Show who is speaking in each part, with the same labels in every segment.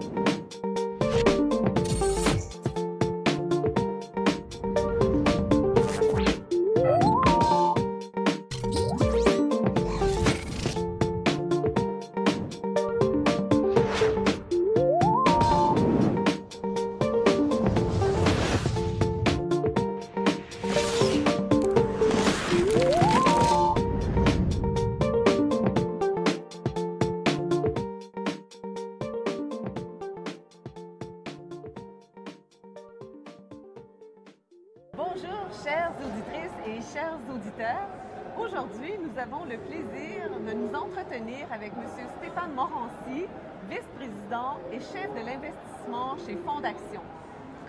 Speaker 1: 题。Bonjour, chères auditrices et chers auditeurs. Aujourd'hui, nous avons le plaisir de nous entretenir avec M. Stéphane Morancy, vice-président et chef de l'investissement chez Fondaction.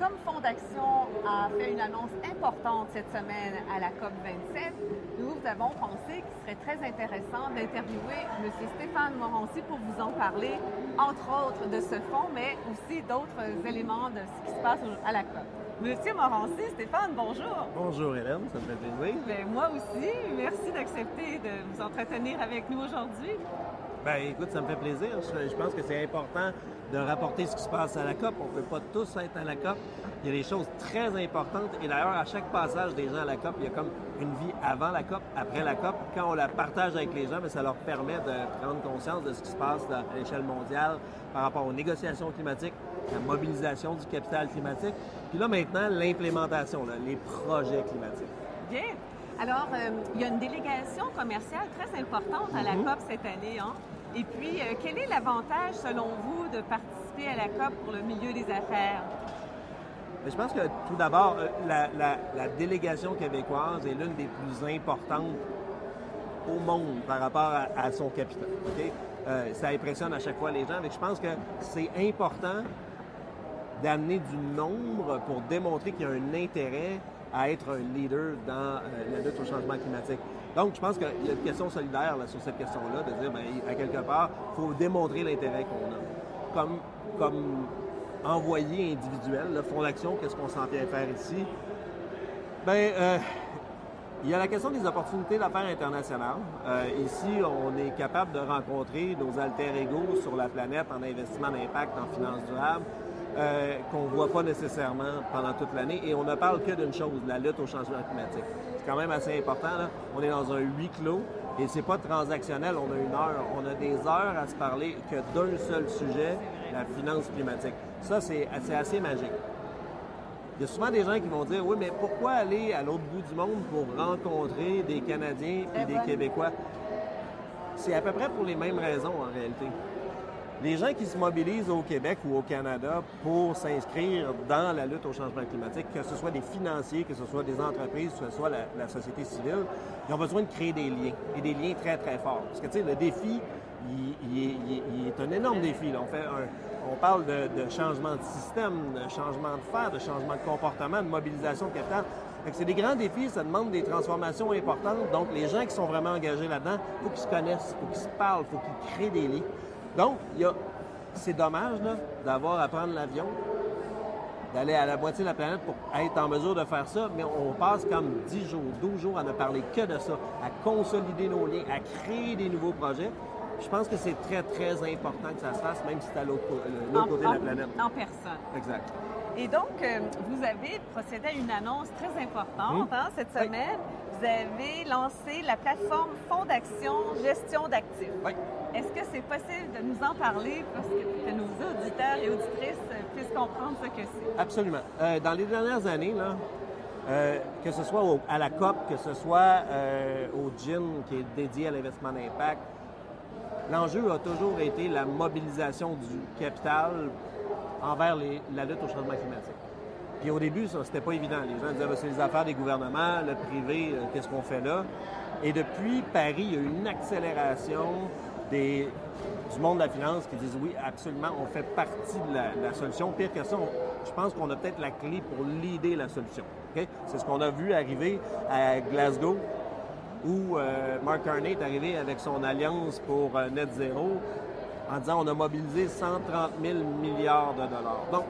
Speaker 1: Comme Fondaction a fait une annonce importante cette semaine à la COP 27, nous avons pensé qu'il serait très intéressant d'interviewer M. Stéphane Morancy pour vous en parler, entre autres de ce fonds, mais aussi d'autres éléments de ce qui se passe à la COP. Monsieur Morancy, Stéphane, bonjour.
Speaker 2: Bonjour Hélène, ça me fait plaisir.
Speaker 1: Ben, moi aussi, merci d'accepter de vous entretenir avec nous aujourd'hui.
Speaker 2: Ben écoute, ça me fait plaisir. Je, pense que c'est important de rapporter ce qui se passe à la COP. On ne peut pas tous être à la COP. Il y a des choses très importantes. Et d'ailleurs, à chaque passage des gens à la COP, il y a comme une vie avant la COP, après la COP. Quand on la partage avec les gens, mais ça leur permet de prendre conscience de ce qui se passe à l'échelle mondiale par rapport aux négociations climatiques, la mobilisation du capital climatique. Puis là, maintenant, l'implémentation, les projets climatiques.
Speaker 1: Bien. Alors, euh, il y a une délégation commerciale très importante à la
Speaker 2: Mhm.
Speaker 1: COP cette année. Hein? Et puis, euh, quel est l'avantage, selon vous, de participer à la COP pour le milieu des affaires?
Speaker 2: Mais je pense que tout d'abord, euh, la, la- la délégation québécoise est l'une des plus importantes au monde par rapport à, à son capital. Euh, ça impressionne à chaque fois les gens. Mais je pense que c'est important d'amener du nombre pour démontrer qu'il y a un intérêt à être un leader dans euh, la lutte au changement climatique. Donc, je pense qu'il y a une question solidaire sur cette question-là, de dire, ben, à quelque part, il faut démontrer l'intérêt qu'on a. Comme, comme envoyé individuel, le Fonds d'action, qu'est-ce qu'on s'en vient faire ici? Ben, euh, il y a la question des opportunités d'affaires internationales. Euh, ici, on est capable de rencontrer nos alter égaux sur la planète en investissement d'impact, en finances durables, euh, qu'on ne voit pas nécessairement pendant toute l'année. Et on ne parle que d'une chose, la lutte au changement climatique. C'est quand même assez important. Là. On est dans un huis clos et c'est pas transactionnel. On a une heure, on a des heures à se parler que d'un seul sujet, la finance climatique. Ça, c'est c'est assez magique. Il y a souvent des gens qui vont dire Oui, mais pourquoi aller à l'autre bout du monde pour rencontrer des Canadiens et des Québécois? C'est à peu près pour les mêmes raisons en réalité. Les gens qui se mobilisent au Québec ou au Canada pour s'inscrire dans la lutte au changement climatique, que ce soit des financiers, que ce soit des entreprises, que ce soit la, société civile, ils ont besoin de créer des liens, et des liens très, très forts. Parce que, tu sais, le défi, il, est, un énorme défi. On, parle de, changement de système, de changement de faire, de changement de comportement, de mobilisation de capital. C'est des grands défis, ça demande des transformations importantes. Donc, les gens qui sont vraiment engagés là-dedans, il faut qu'ils se connaissent, il faut qu'ils se parlent, il faut qu'ils créent des liens. Donc, il y a, c'est dommage d'avoir à prendre l'avion, d'aller à la moitié de la planète pour être en mesure de faire ça, mais on passe comme 10 jours, 12 jours à ne parler que de ça, à consolider nos liens, à créer des nouveaux projets. Je pense que c'est très, très important que ça se fasse, même si c'est à l'autre euh, côté de la planète.
Speaker 1: En personne.
Speaker 2: Exact.
Speaker 1: Et donc, euh, vous avez procédé à une annonce très importante
Speaker 2: Oui.
Speaker 1: hein, cette
Speaker 2: Oui.
Speaker 1: semaine. Vous avez lancé la plateforme Fonds d'action gestion d'actifs.
Speaker 2: Oui.
Speaker 1: Est-ce que c'est possible de nous en parler parce que, que nos auditeurs et auditrices puissent comprendre ce que c'est?
Speaker 2: Absolument. Euh, dans les dernières années, là, euh, que ce soit au- à la COP, que ce soit euh, au GIN qui est dédié à l'investissement d'impact, l'enjeu a toujours été la mobilisation du capital envers la lutte au changement climatique. Puis au début, ça, c'était pas évident. Les gens disaient, Ben, c'est les affaires des gouvernements, le privé, euh, qu'est-ce qu'on fait là? Et depuis Paris, il y a eu une accélération du monde de la finance qui disent, oui, absolument, on fait partie de la, solution. Pire que ça, je pense qu'on a peut-être la clé pour l'idée la solution. C'est ce qu'on a vu arriver à Glasgow, où euh, Mark Carney est arrivé avec son alliance pour euh, Net Zero en disant on a mobilisé 130 000 milliards de dollars. Donc,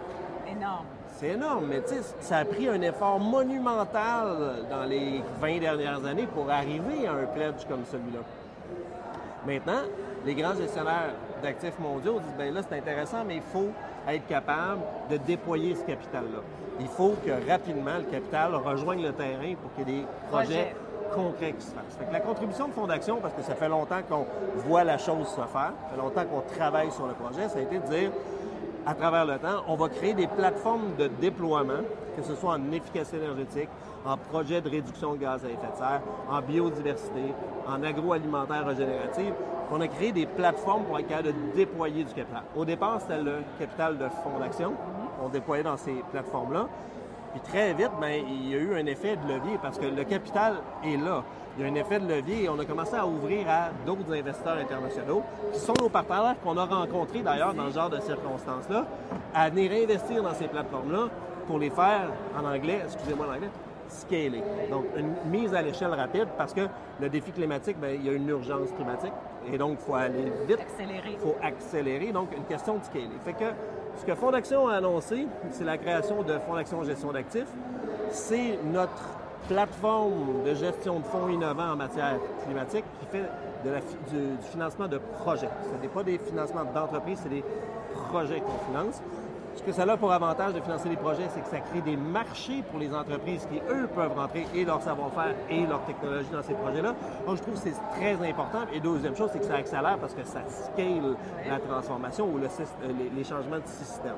Speaker 1: Énorme.
Speaker 2: c'est énorme, mais tu sais, ça a pris un effort monumental dans les 20 dernières années pour arriver à un pledge comme celui-là. Maintenant, les grands gestionnaires d'actifs mondiaux disent, ben là, c'est intéressant, mais il faut être capable de déployer ce capital-là. Il faut que rapidement le capital rejoigne le terrain pour qu'il y ait des projets concrets qui se. Fait que la contribution de fonds d'action, parce que ça fait longtemps qu'on voit la chose se faire, ça fait longtemps qu'on travaille sur le projet, ça a été de dire, à travers le temps, on va créer des plateformes de déploiement, que ce soit en efficacité énergétique, en projet de réduction de gaz à effet de serre, en biodiversité, en agroalimentaire régénérative. On a créé des plateformes pour être capable de déployer du capital. Au départ, c'était le capital de fonds d'action. On déployait dans ces plateformes-là. Puis très vite, ben, il y a eu un effet de levier parce que le capital est là. Il y a un effet de levier et on a commencé à ouvrir à d'autres investisseurs internationaux qui sont nos partenaires qu'on a rencontrés d'ailleurs dans ce genre de circonstances-là, à venir investir dans ces plateformes-là pour les faire en anglais, excusez-moi l'anglais, scaler. Donc, une mise à l'échelle rapide parce que le défi climatique, bien, il y a une urgence climatique et donc il faut aller vite.
Speaker 1: Accélérer.
Speaker 2: Il faut accélérer. Donc, une question de scaler. Fait que ce que Fonds d'Action a annoncé, c'est la création de Fonds d'Action Gestion d'actifs. C'est notre plateforme de gestion de fonds innovants en matière climatique qui fait du, du, financement de projets. Ce n'est pas des financements d'entreprises, c'est des projets qu'on finance. Ce que ça a pour avantage de financer les projets, c'est que ça crée des marchés pour les entreprises qui, eux, peuvent rentrer et leur savoir-faire et leur technologie dans ces projets-là. Donc, je trouve que c'est très important. Et deuxième chose, c'est que ça accélère parce que ça scale la transformation ou le, les, changements de système.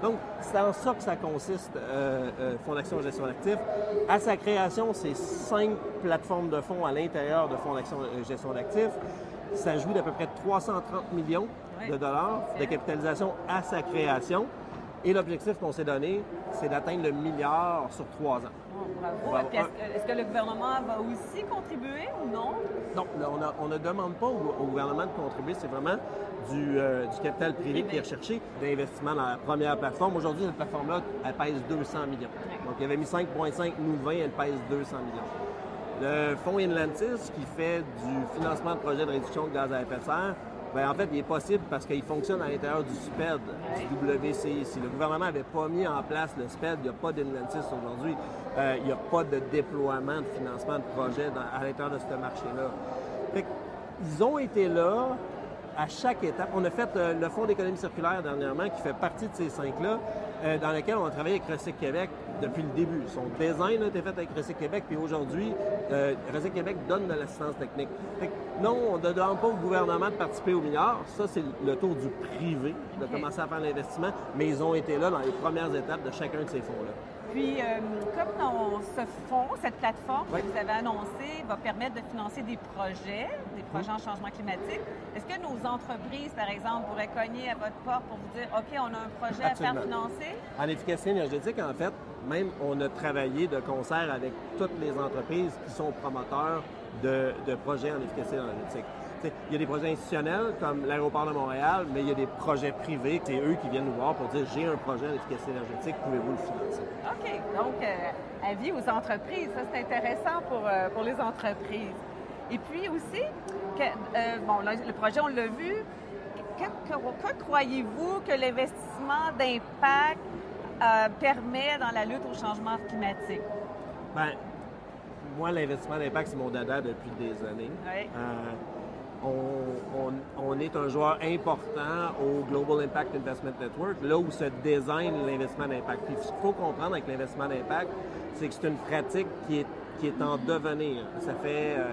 Speaker 2: Donc, c'est en ça que ça consiste, euh, euh, Fonds d'action gestion d'actifs. À sa création, c'est cinq plateformes de fonds à l'intérieur de Fonds d'action gestion d'actifs. Ça joue d'à peu près 330 millions de dollars de capitalisation à sa création. Et l'objectif qu'on s'est donné, c'est d'atteindre le milliard sur trois ans.
Speaker 1: Oh, bravo. Est-ce que le gouvernement va aussi contribuer ou non?
Speaker 2: Non, on, ne demande pas au, au, gouvernement de contribuer. C'est vraiment du, euh, du capital privé, qui est recherché d'investissement dans la première plateforme. Aujourd'hui, cette plateforme-là, elle pèse 200 millions. Donc, il avait mis 5,5, nous 20, elle pèse 200 millions. Le fonds Inlantis, qui fait du financement de projets de réduction de gaz à effet de serre, Bien, en fait, il est possible parce qu'il fonctionne à l'intérieur du SPED, du WCI. Si le gouvernement n'avait pas mis en place le SPED, il n'y a pas d'Inlantis aujourd'hui. Euh, il n'y a pas de déploiement de financement de projets dans, à l'intérieur de ce marché-là. Ils ont été là à chaque étape. On a fait euh, le Fonds d'économie circulaire dernièrement, qui fait partie de ces cinq-là, euh, dans lequel on a travaillé avec Recyc Québec depuis le début. Son design a été fait avec Recyc Québec, puis aujourd'hui, euh, Recyc Québec donne de l'assistance technique. Fait que non, on ne demande pas au gouvernement de participer au milliard. Ça, c'est le tour du privé de commencer à faire l'investissement, mais ils ont été là dans les premières étapes de chacun de ces fonds-là.
Speaker 1: Puis, euh, comme ce fonds, cette plateforme
Speaker 2: Oui.
Speaker 1: que vous avez annoncée va permettre de financer des projets, des projets en changement climatique, est-ce que nos entreprises, par exemple, pourraient cogner à votre porte pour vous dire, OK, on a un projet à faire financer?
Speaker 2: En efficacité énergétique, en fait, même on a travaillé de concert avec toutes les entreprises qui sont promoteurs de, de projets en efficacité énergétique. Il y a des projets institutionnels comme l'aéroport de Montréal, mais il y a des projets privés. C'est eux qui viennent nous voir pour dire j'ai un projet en efficacité énergétique, pouvez-vous le financer?
Speaker 1: OK. Donc, euh, avis aux entreprises, ça c'est intéressant pour, euh, pour les entreprises. Et puis aussi, que, euh, bon, là, le projet, on l'a vu. Que, que- que croyez-vous que l'investissement d'impact euh, permet dans la lutte au changement climatique?
Speaker 2: Ben, moi, l'investissement d'impact, c'est mon dada depuis des années.
Speaker 1: Oui.
Speaker 2: Euh, on, on- on est un joueur important au Global Impact Investment Network, là où se désigne l'investissement d'impact. Puis ce qu'il faut comprendre avec l'investissement d'impact, c'est que c'est une pratique qui est, qui est en devenir. Ça fait euh,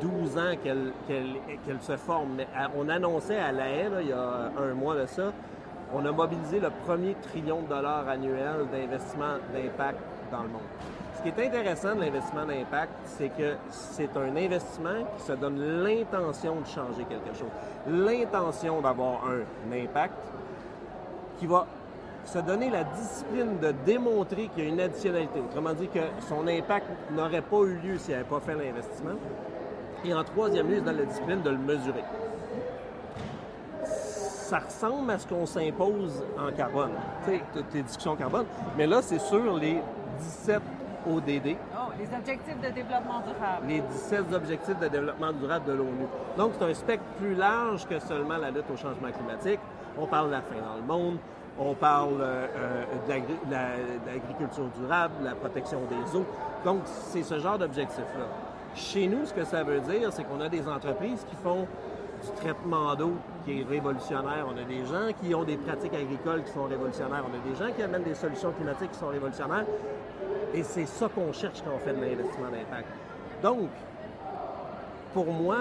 Speaker 2: 12 ans qu'elle qu'elle- qu'elle se forme. Mais à- on annonçait à la haie, là, il y a un mois de ça, on a mobilisé le premier trillion de dollars annuel d'investissement d'impact dans le monde. Ce qui est intéressant de l'investissement d'impact, c'est que c'est un investissement qui se donne l'intention de changer quelque chose, l'intention d'avoir un impact qui va se donner la discipline de démontrer qu'il y a une additionnalité. Autrement dit, que son impact n'aurait pas eu lieu s'il n'avait pas fait l'investissement. Et en troisième lieu, se donne la discipline de le mesurer. Ça ressemble à ce qu'on s'impose en carbone, tu sais, toutes tes discussions carbone. Mais là, c'est sur les 17 ODD,
Speaker 1: Oh, les objectifs de développement durable.
Speaker 2: les 17 objectifs de développement durable de l'ONU. Donc, c'est un spectre plus large que seulement la lutte au changement climatique. On parle de la faim dans le monde, on parle euh, euh, la- de l'agriculture durable, de la protection des eaux. Donc, c'est ce genre d'objectif-là. Chez nous, ce que ça veut dire, c'est qu'on a des entreprises qui font du traitement d'eau qui est révolutionnaire. On a des gens qui ont des pratiques agricoles qui sont révolutionnaires. On a des gens qui amènent des solutions climatiques qui sont révolutionnaires. Et c'est ça qu'on cherche quand on fait de l'investissement d'impact. Donc, pour moi,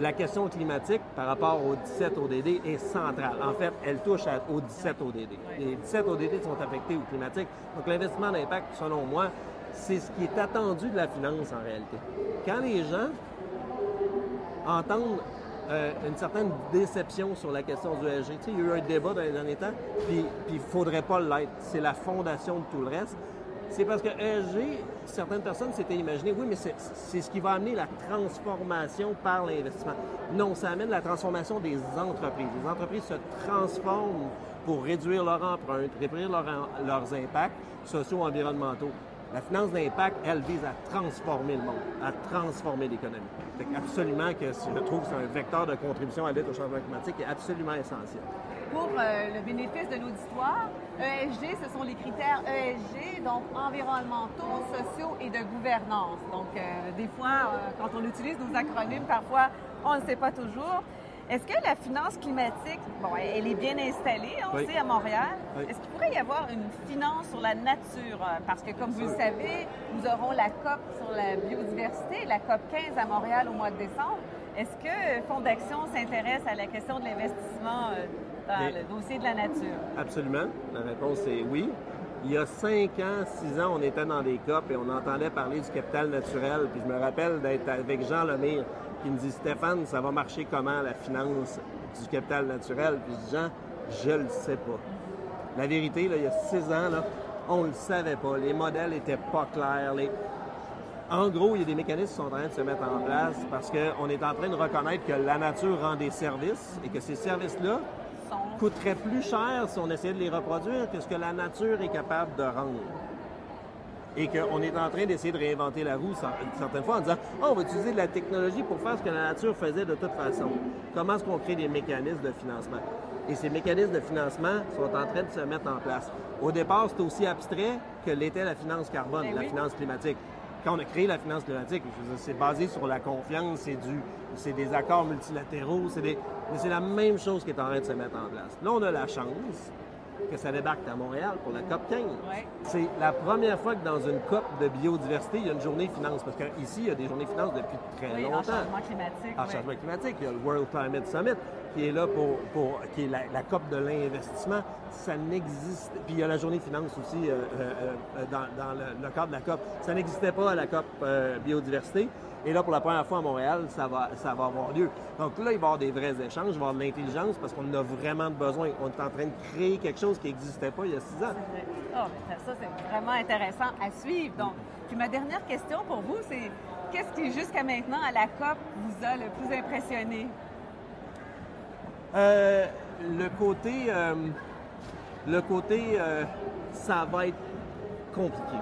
Speaker 2: la question climatique par rapport au 17 ODD est centrale. En fait, elle touche aux 17 ODD. Les 17 ODD sont affectés au climatique. Donc, l'investissement d'impact, selon moi, c'est ce qui est attendu de la finance en réalité. Quand les gens entendent euh, une certaine déception sur la question du ESG, il y a eu un débat dans les derniers temps, puis il ne faudrait pas l'être. C'est la fondation de tout le reste. C'est parce que ESG, certaines personnes s'étaient imaginé, oui, mais c'est ce qui va amener la transformation par l'investissement. Non, ça amène la transformation des entreprises. Les entreprises se transforment pour réduire leur empreinte, réduire leurs impacts sociaux, environnementaux. La finance d'impact, elle vise à transformer le monde, à transformer l'économie. absolument que je trouve c'est un vecteur de contribution à l'aide au changement climatique est absolument essentiel.
Speaker 1: Pour euh, le bénéfice de l'auditoire, ESG, ce sont les critères ESG, donc environnementaux, sociaux et de gouvernance. Donc, euh, des fois, euh, quand on utilise nos acronymes, parfois, on ne sait pas toujours. Est-ce que la finance climatique, bon, elle est bien installée, on sait, à Montréal. Est-ce qu'il pourrait y avoir une finance sur la nature? Parce que, comme vous le savez, nous aurons la COP sur la biodiversité, la COP 15 à Montréal au mois de décembre. Est-ce que Fonds d'Action s'intéresse à la question de l'investissement euh, dans le dossier de la nature?
Speaker 2: Absolument. La réponse est oui. Il y a cinq ans, six ans, on était dans des COP et on entendait parler du capital naturel. Puis je me rappelle d'être avec Jean Lemire qui me dit Stéphane, ça va marcher comment la finance du capital naturel? Puis je dis Jean, je le sais pas. La vérité, là, il y a six ans, là, on ne le savait pas. Les modèles n'étaient pas clairs. En gros, il y a des mécanismes qui sont en train de se mettre en place parce qu'on est en train de reconnaître que la nature rend des services et que ces services-là coûteraient plus cher si on essayait de les reproduire que ce que la nature est capable de rendre et qu'on est en train d'essayer de réinventer la roue certaines fois en disant oh, on va utiliser de la technologie pour faire ce que la nature faisait de toute façon. Comment est-ce qu'on crée des mécanismes de financement? Et ces mécanismes de financement sont en train de se mettre en place. Au départ, c'était aussi abstrait que l'était la finance carbone, eh la finance climatique. Quand on a créé la finance climatique, c'est basé sur la confiance, c'est du, c'est des accords multilatéraux, c'est des, mais c'est la même chose qui est en train de se mettre en place. Là, on a la chance que ça débarque à Montréal pour la COP 15. C'est la première fois que dans une COP de biodiversité, il y a une journée finance. Parce qu'ici, il y a des journées finance depuis très
Speaker 1: oui,
Speaker 2: longtemps. En
Speaker 1: changement climatique.
Speaker 2: En changement climatique. Il y a le World Climate Summit qui est là pour, qui est la, COP de l'investissement. Ça n'existe. Puis il y a la journée finance aussi euh, euh, euh, dans, dans le, cadre de la COP. Ça n'existait pas à la COP biodiversité. Et là, pour la première fois à Montréal, ça va, ça va avoir lieu. Donc là, il va y avoir des vrais échanges, il va y avoir de l'intelligence parce qu'on a vraiment besoin. On est en train de créer quelque chose qui n'existait pas il y a six ans.
Speaker 1: Oh, ça, c'est vraiment intéressant à suivre. Donc, puis ma dernière question pour vous, c'est qu'est-ce qui, jusqu'à maintenant, à la COP, vous a le plus impressionné?
Speaker 2: Euh, le côté, euh, le côté, euh, ça va être compliqué.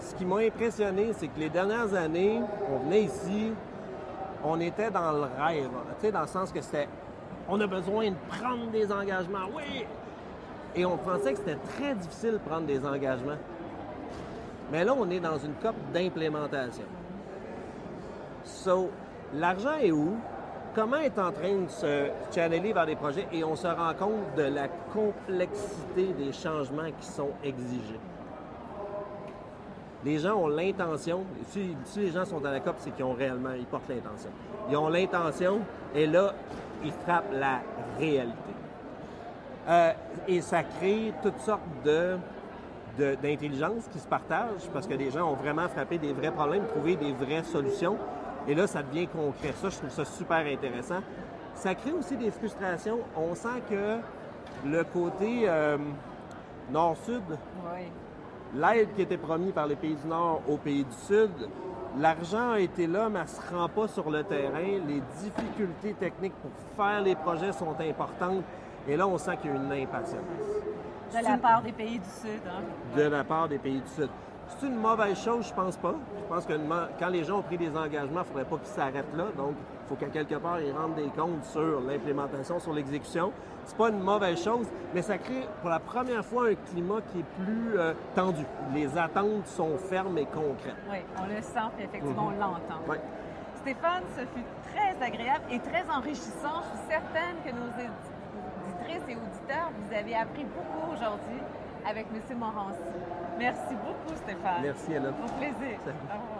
Speaker 2: Ce qui m'a impressionné, c'est que les dernières années, on venait ici, on était dans le rêve, tu sais, dans le sens que c'était, on a besoin de prendre des engagements, oui! Et on pensait que c'était très difficile de prendre des engagements. Mais là, on est dans une COP d'implémentation. So, l'argent est où? Comment est en train de se channeler vers des projets? Et on se rend compte de la complexité des changements qui sont exigés? Les gens ont l'intention, si, les gens sont à la COP, c'est qu'ils ont réellement, ils portent l'intention. Ils ont l'intention et là, ils frappent la réalité. Euh, et ça crée toutes sortes de, d'intelligence qui se partagent parce que les gens ont vraiment frappé des vrais problèmes, trouvé des vraies solutions. Et là, ça devient concret. Ça, je trouve ça super intéressant. Ça crée aussi des frustrations. On sent que le côté euh, nord-sud, l'aide qui était promise par les pays du Nord aux pays du Sud, l'argent a été là, mais elle ne se rend pas sur le terrain. Les difficultés techniques pour faire les projets sont importantes. Et là, on sent qu'il y a une impatience.
Speaker 1: De la part des pays du Sud. Hein?
Speaker 2: De la part des pays du Sud. C'est une mauvaise chose, je pense pas. Je pense que quand les gens ont pris des engagements, il ne faudrait pas qu'ils s'arrêtent là. Donc, il faut qu'à quelque part, ils rendent des comptes sur l'implémentation, sur l'exécution. C'est pas une mauvaise chose, mais ça crée pour la première fois un climat qui est plus euh, tendu. Les attentes sont fermes et concrètes.
Speaker 1: Oui, on le sent, effectivement, on mhm. l'entend.
Speaker 2: Oui.
Speaker 1: Stéphane, ce fut très très agréable et très enrichissant. Je suis certaine que nos auditrices et auditeurs, vous avez appris beaucoup aujourd'hui avec M. Morancy. Merci beaucoup, Stéphane.
Speaker 2: Merci, Anna.
Speaker 1: Au plaisir. Au revoir.